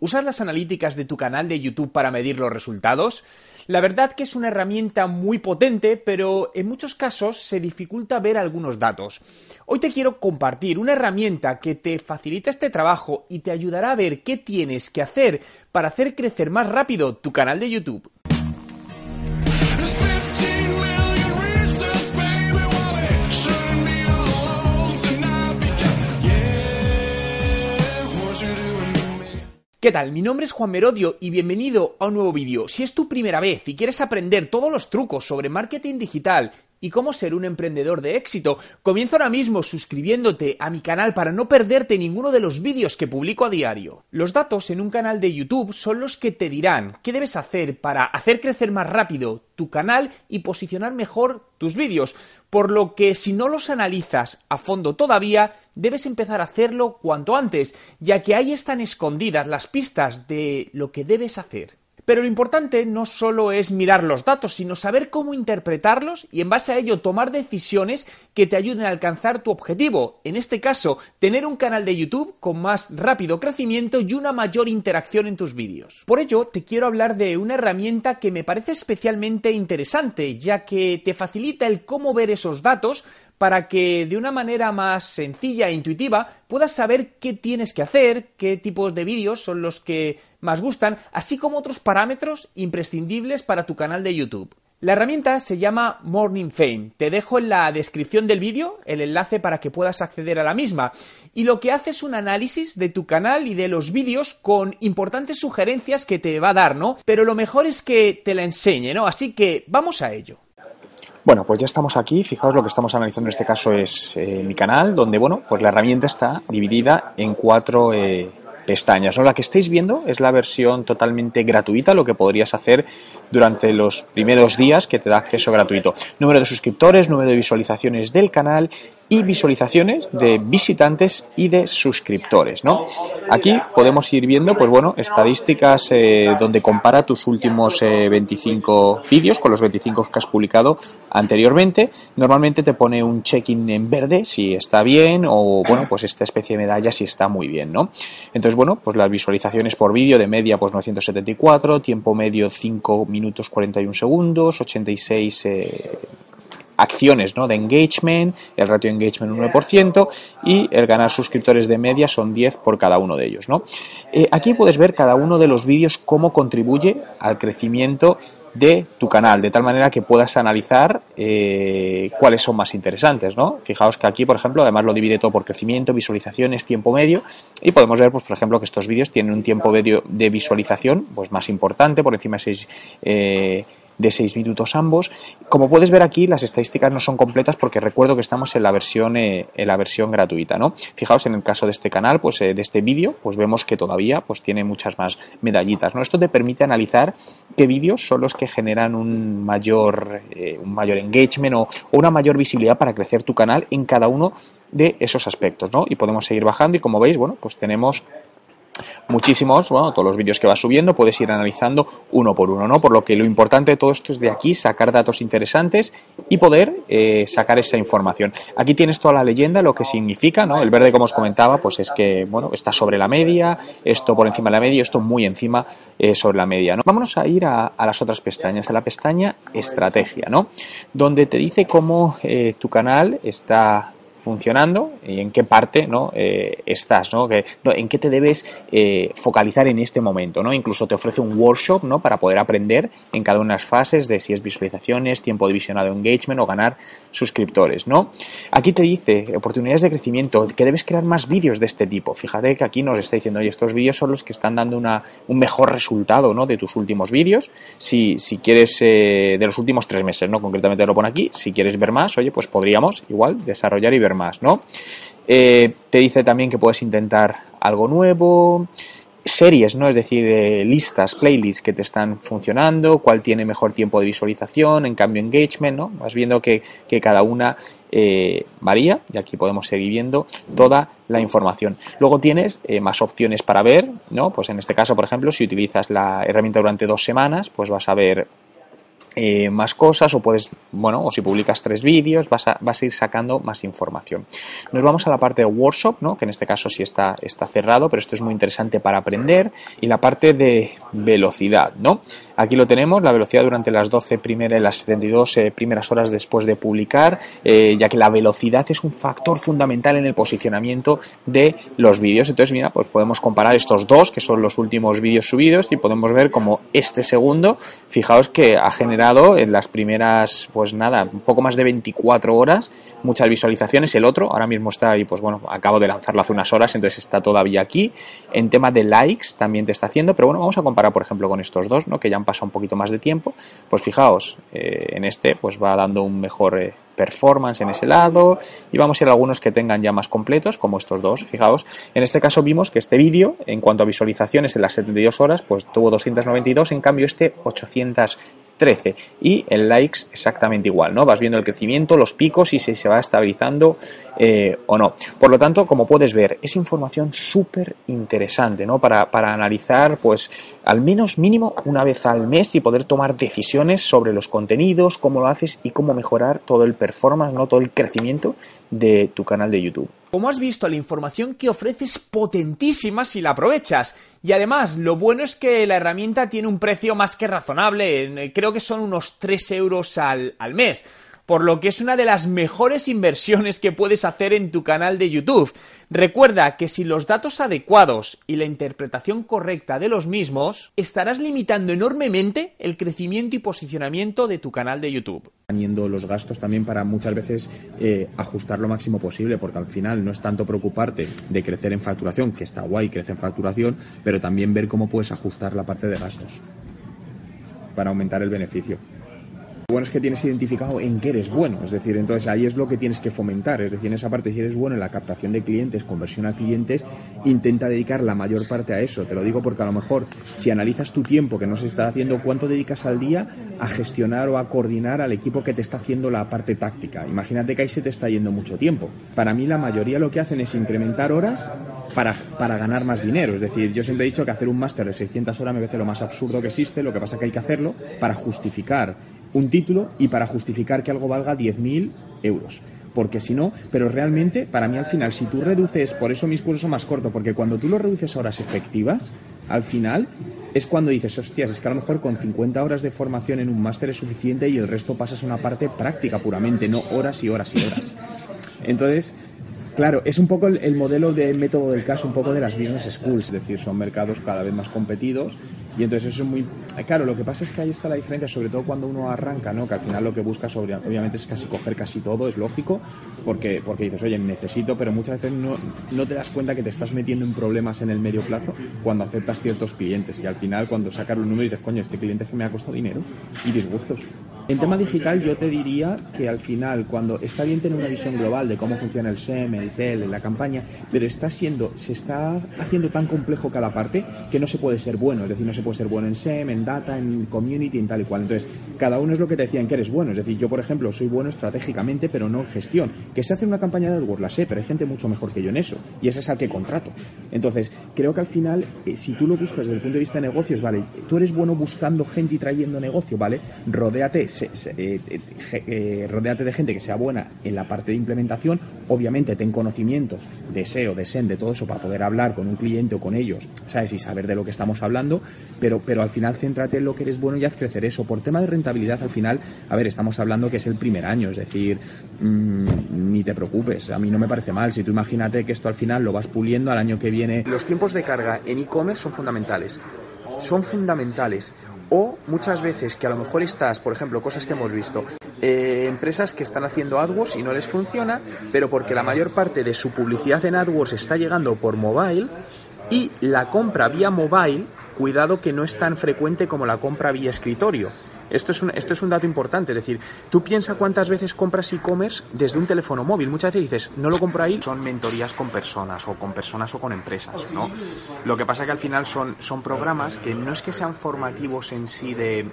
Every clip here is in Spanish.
¿Usas las analíticas de tu canal de YouTube para medir los resultados? La verdad que es una herramienta muy potente, pero en muchos casos se dificulta ver algunos datos. Hoy te quiero compartir una herramienta que te facilita este trabajo y te ayudará a ver qué tienes que hacer para hacer crecer más rápido tu canal de YouTube. ¿Qué tal? Mi nombre es Juan Merodio y bienvenido a un nuevo vídeo. Si es tu primera vez y quieres aprender todos los trucos sobre marketing digital y cómo ser un emprendedor de éxito, comienza ahora mismo suscribiéndote a mi canal para no perderte ninguno de los vídeos que publico a diario. Los datos en un canal de YouTube son los que te dirán qué debes hacer para hacer crecer más rápido tu canal y posicionar mejor tus vídeos, por lo que si no los analizas a fondo todavía, debes empezar a hacerlo cuanto antes, ya que ahí están escondidas las pistas de lo que debes hacer. Pero lo importante no solo es mirar los datos, sino saber cómo interpretarlos y en base a ello tomar decisiones que te ayuden a alcanzar tu objetivo. En este caso, tener un canal de YouTube con más rápido crecimiento y una mayor interacción en tus vídeos. Por ello, te quiero hablar de una herramienta que me parece especialmente interesante, ya que te facilita el cómo ver esos datos para que de una manera más sencilla e intuitiva puedas saber qué tienes que hacer, qué tipos de vídeos son los que más gustan, así como otros parámetros imprescindibles para tu canal de YouTube. La herramienta se llama Morning Fame. Te dejo en la descripción del vídeo el enlace para que puedas acceder a la misma. Y lo que hace es un análisis de tu canal y de los vídeos con importantes sugerencias que te va a dar, ¿no? Pero lo mejor es que te la enseñe, ¿no? Así que vamos a ello. Bueno, pues ya estamos aquí. Fijaos lo que estamos analizando en este caso es eh, mi canal, donde, bueno, pues la herramienta está dividida en cuatro eh, pestañas. ¿no? La que estáis viendo es la versión totalmente gratuita, lo que podrías hacer durante los primeros días que te da acceso gratuito. Número de suscriptores, número de visualizaciones del canal y visualizaciones de visitantes y de suscriptores, ¿no? Aquí podemos ir viendo, pues bueno, estadísticas eh, donde compara tus últimos 25 eh, vídeos con los 25 que has publicado anteriormente. Normalmente te pone un check-in en verde si está bien o, bueno, pues esta especie de medalla si está muy bien, ¿no? Entonces, bueno, pues las visualizaciones por vídeo de media, pues 974, tiempo medio 5 minutos 41 segundos, 86 eh, acciones ¿no? de engagement, el ratio de engagement un 9% y el ganar suscriptores de media son 10 por cada uno de ellos. ¿no? Eh, aquí puedes ver cada uno de los vídeos cómo contribuye al crecimiento de tu canal, de tal manera que puedas analizar eh, cuáles son más interesantes, ¿no? Fijaos que aquí, por ejemplo, además lo divide todo por crecimiento, visualizaciones, tiempo medio, y podemos ver, pues, por ejemplo, que estos vídeos tienen un tiempo medio de visualización pues más importante, por encima de 6 de 6 minutos ambos. Como puedes ver aquí, las estadísticas no son completas porque recuerdo que estamos en la versión, eh, en la versión gratuita, ¿no? Fijaos en el caso de este canal, pues eh, de este vídeo, pues vemos que todavía pues tiene muchas más medallitas, ¿no? Esto te permite analizar qué vídeos son los que generan un mayor, eh, un mayor engagement o, o una mayor visibilidad para crecer tu canal en cada uno de esos aspectos, ¿no? Y podemos seguir bajando y como veis, bueno, pues tenemos muchísimos, bueno, todos los vídeos que vas subiendo, puedes ir analizando uno por uno, ¿no? Por lo que lo importante de todo esto es de aquí sacar datos interesantes y poder eh, sacar esa información. Aquí tienes toda la leyenda, lo que significa, ¿no? El verde, como os comentaba, pues es que, bueno, está sobre la media, esto por encima de la media, esto muy encima eh, sobre la media, ¿no? Vámonos a ir a, las otras pestañas, a la pestaña estrategia, ¿no? Donde te dice cómo eh, tu canal está funcionando y en qué parte ¿no? Eh, estás, ¿no? en qué te debes eh, focalizar en este momento. ¿no? Incluso te ofrece un workshop ¿no? para poder aprender en cada una de las fases de si es visualizaciones, tiempo de visionado engagement o ganar suscriptores. ¿no? Aquí te dice oportunidades de crecimiento, que debes crear más vídeos de este tipo. Fíjate que aquí nos está diciendo, oye, estos vídeos son los que están dando una, un mejor resultado ¿no? de tus últimos vídeos. Si, si quieres, eh, de los últimos tres meses, ¿no? concretamente lo pone aquí, si quieres ver más, oye, pues podríamos igual desarrollar y ver más, ¿no? Eh, te dice también que puedes intentar algo nuevo, series, ¿no? Es decir, eh, listas, playlists que te están funcionando, cuál tiene mejor tiempo de visualización, en cambio engagement, ¿no? Vas viendo que, cada una eh, varía y aquí podemos seguir viendo toda la información. Luego tienes más opciones para ver, ¿no? Pues en este caso, por ejemplo, si utilizas la herramienta durante dos semanas, pues vas a ver eh, más cosas o puedes, bueno, o si publicas tres vídeos vas a, vas a ir sacando más información. Nos vamos a la parte de workshop, ¿no? que en este caso sí está, está cerrado, pero esto es muy interesante para aprender y la parte de velocidad, ¿no? Aquí lo tenemos, la velocidad durante las 12 primeras, las 72 eh, primeras horas después de publicar, eh, ya que la velocidad es un factor fundamental en el posicionamiento de los vídeos. Entonces, mira, pues podemos comparar estos dos, que son los últimos vídeos subidos, y podemos ver como este segundo, fijaos que ha generado en las primeras, pues nada, un poco más de 24 horas, muchas visualizaciones. El otro ahora mismo está ahí, pues bueno, acabo de lanzarlo hace unas horas, entonces está todavía aquí. En tema de likes también te está haciendo, pero bueno, vamos a comparar, por ejemplo, con estos dos, ¿no? Que ya han pasado un poquito más de tiempo. Pues fijaos, eh, en este, pues va dando un mejor eh, performance en ese lado y vamos a ir a algunos que tengan ya más completos como estos dos fijaos en este caso vimos que este vídeo en cuanto a visualizaciones en las 72 horas pues tuvo 292 en cambio este 800 13 y en likes exactamente igual, ¿no? Vas viendo el crecimiento, los picos y si se va estabilizando eh, o no. Por lo tanto, como puedes ver, es información súper interesante, ¿no? Para, para analizar, pues, al menos mínimo una vez al mes y poder tomar decisiones sobre los contenidos, cómo lo haces y cómo mejorar todo el performance, ¿no? Todo el crecimiento de tu canal de YouTube. Como has visto, la información que ofrece es potentísima si la aprovechas. Y además, lo bueno es que la herramienta tiene un precio más que razonable. Creo que son unos 3 euros al, al mes por lo que es una de las mejores inversiones que puedes hacer en tu canal de YouTube. Recuerda que si los datos adecuados y la interpretación correcta de los mismos, estarás limitando enormemente el crecimiento y posicionamiento de tu canal de YouTube. Teniendo los gastos también para muchas veces eh, ajustar lo máximo posible, porque al final no es tanto preocuparte de crecer en facturación, que está guay, crece en facturación, pero también ver cómo puedes ajustar la parte de gastos para aumentar el beneficio bueno es que tienes identificado en qué eres bueno, es decir, entonces ahí es lo que tienes que fomentar, es decir, en esa parte si eres bueno en la captación de clientes, conversión a clientes, intenta dedicar la mayor parte a eso, te lo digo porque a lo mejor si analizas tu tiempo que no se está haciendo, ¿cuánto dedicas al día a gestionar o a coordinar al equipo que te está haciendo la parte táctica? Imagínate que ahí se te está yendo mucho tiempo. Para mí la mayoría lo que hacen es incrementar horas para, para ganar más dinero, es decir, yo siempre he dicho que hacer un máster de 600 horas me parece lo más absurdo que existe, lo que pasa que hay que hacerlo para justificar un título y para justificar que algo valga 10.000 euros. Porque si no, pero realmente, para mí al final, si tú reduces, por eso mis cursos son más cortos, porque cuando tú lo reduces a horas efectivas, al final es cuando dices, hostias, es que a lo mejor con 50 horas de formación en un máster es suficiente y el resto pasas una parte práctica puramente, no horas y horas y horas. Entonces, Claro, es un poco el, modelo de método del caso, un poco de las business schools, es decir, son mercados cada vez más competidos y entonces eso es muy... Claro, lo que pasa es que ahí está la diferencia, sobre todo cuando uno arranca, ¿no? Que al final lo que busca sobre, obviamente es casi coger casi todo, es lógico, porque, porque dices, oye, necesito, pero muchas veces no, no te das cuenta que te estás metiendo en problemas en el medio plazo cuando aceptas ciertos clientes y al final cuando sacas los números dices, coño, este cliente es que me ha costado dinero y disgustos. En tema digital yo te diría que al final, cuando está bien tener una visión global de cómo funciona el SEM, el TEL, la campaña, pero está siendo, se está haciendo tan complejo cada parte que no se puede ser bueno, es decir, no se puede ser bueno en SEM, en data, en community, en tal y cual. Entonces, cada uno es lo que te decía en que eres bueno. Es decir, yo, por ejemplo, soy bueno estratégicamente, pero no en gestión. Que se hace una campaña de AdWords, la sé, pero hay gente mucho mejor que yo en eso. Y ese es al que contrato. Entonces, creo que al final, eh, si tú lo buscas desde el punto de vista de negocios, vale, tú eres bueno buscando gente y trayendo negocio, ¿vale? Rodéate eh, eh, rodeate de gente que sea buena en la parte de implementación, obviamente ten conocimientos de SEO, de SEM, de todo eso para poder hablar con un cliente o con ellos, ¿sabes? Y saber de lo que estamos hablando, pero, pero al final céntrate en lo que eres bueno y haz crecer eso. Por tema de rentabilidad, al final, a ver, estamos hablando que es el primer año, es decir, mm, ni te preocupes, a mí no me parece mal. Si tú imagínate que esto al final lo vas puliendo al año que viene. Los tiempos de carga en e-commerce son fundamentales. Son fundamentales. O muchas veces que a lo mejor estás, por ejemplo, cosas que hemos visto, eh, empresas que están haciendo AdWords y no les funciona, pero porque la mayor parte de su publicidad en AdWords está llegando por mobile y la compra vía mobile, cuidado que no es tan frecuente como la compra vía escritorio. Esto es, un, esto es un dato importante, es decir, tú piensas cuántas veces compras e-commerce desde un teléfono móvil. Muchas veces dices, no lo compro ahí. Son mentorías con personas, o con personas o con empresas, ¿no? Lo que pasa que al final son, son programas que no es que sean formativos en sí de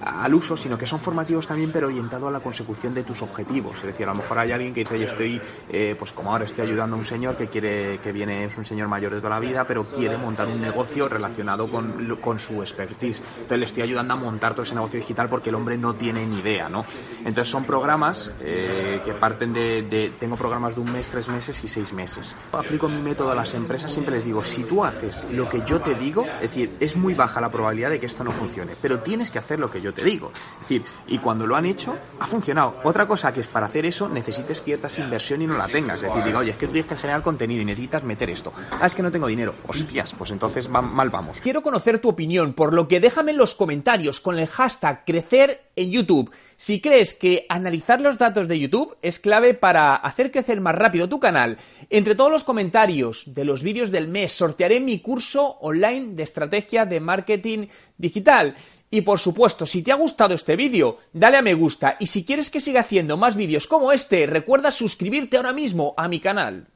al uso, sino que son formativos también, pero orientados a la consecución de tus objetivos. Es decir, a lo mejor hay alguien que dice, yo estoy, eh, pues como ahora estoy ayudando a un señor que quiere, que viene, es un señor mayor de toda la vida, pero quiere montar un negocio relacionado con, con su expertise. Entonces le estoy ayudando a montar todo ese negocio digital porque el hombre no tiene ni idea, ¿no? Entonces son programas eh, que parten de, de, tengo programas de un mes, tres meses y seis meses. Aplico mi método a las empresas, siempre les digo, si tú haces lo que yo te digo, es decir, es muy baja la probabilidad de que esto no funcione, pero tienes que hacer lo que yo te digo. Es decir, y cuando lo han hecho, ha funcionado. Otra cosa que es para hacer eso necesites ciertas inversión y no la tengas. Es decir, digo, oye, es que tienes que generar contenido y necesitas meter esto. Ah, es que no tengo dinero. Hostias, pues entonces mal vamos. Quiero conocer tu opinión, por lo que déjame en los comentarios con el hashtag crecer en YouTube. Si crees que analizar los datos de YouTube es clave para hacer crecer más rápido tu canal, entre todos los comentarios de los vídeos del mes sortearé mi curso online de estrategia de marketing digital. Y por supuesto, si te ha gustado este vídeo, dale a me gusta y si quieres que siga haciendo más vídeos como este, recuerda suscribirte ahora mismo a mi canal.